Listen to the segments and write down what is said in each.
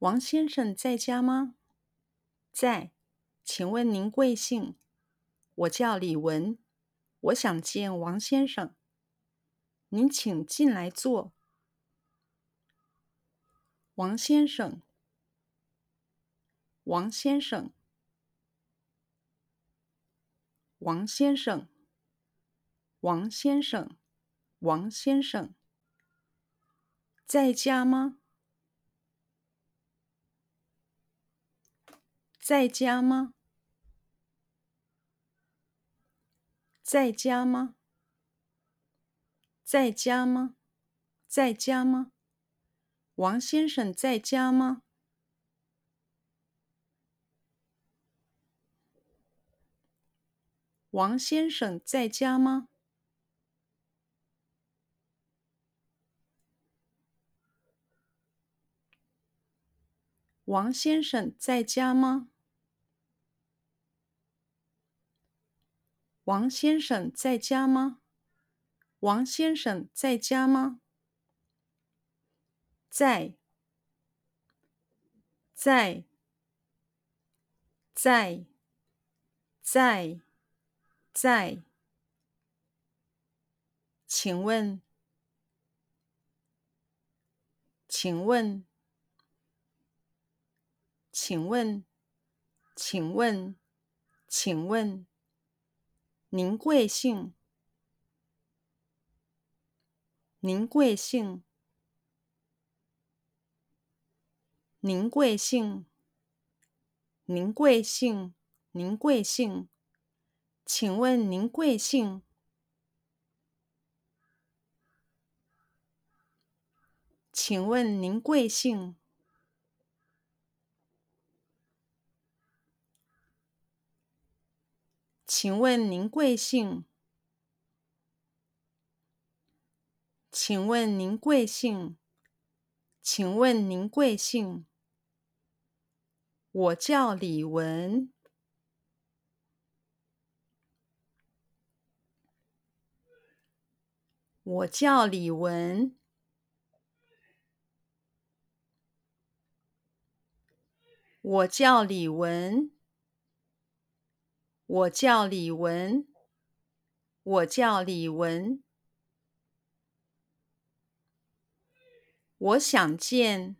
王先生在家吗？在，请问您贵姓？我叫李文，我想见王先生。您请进来坐。王先生，王先生，王先生，王先生，王先生，在家吗？在家吗？在家吗？在家吗？在家吗？王先生在家吗？王先生在家吗？王先生在家吗？王先生在家吗？王先生在家吗？在，在，在，在，在。请问，请问，请问，请问，请问。您贵姓？您贵姓？您贵姓？您贵姓？您贵姓？请问您贵姓？请问您贵姓？请问您贵姓？请问您贵姓？请问您贵姓？我叫李文。我叫李文。我叫李文。我叫李文，我叫李文。我想见，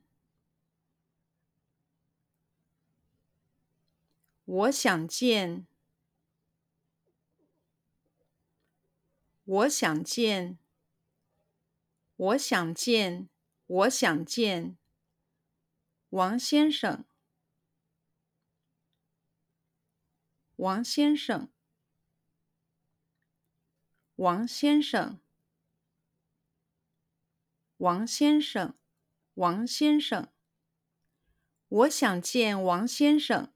我想见，我想见，我想见，我想见王先生。王先生，王先生，王先生，王先生，我想见王先生。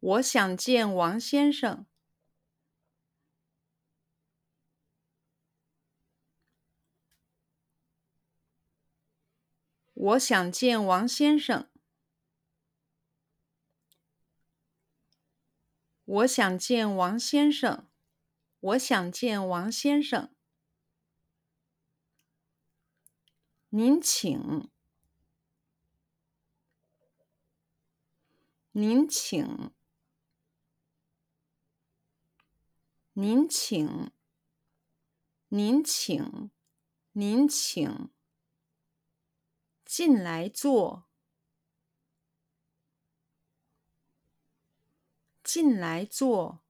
我想见王先生。我想见王先生。我想见王先生。我想见王先生。您请。您请。您请。您请。您请。进来坐，进来坐，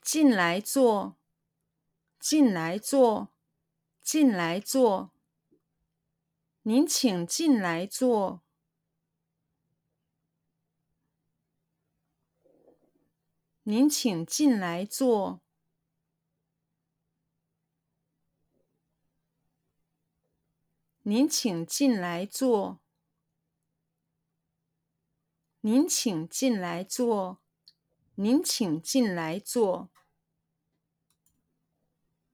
进来坐，进来坐，进来坐。您请进来坐，您请进来坐。您请进来坐。您请进来坐。您请进来坐。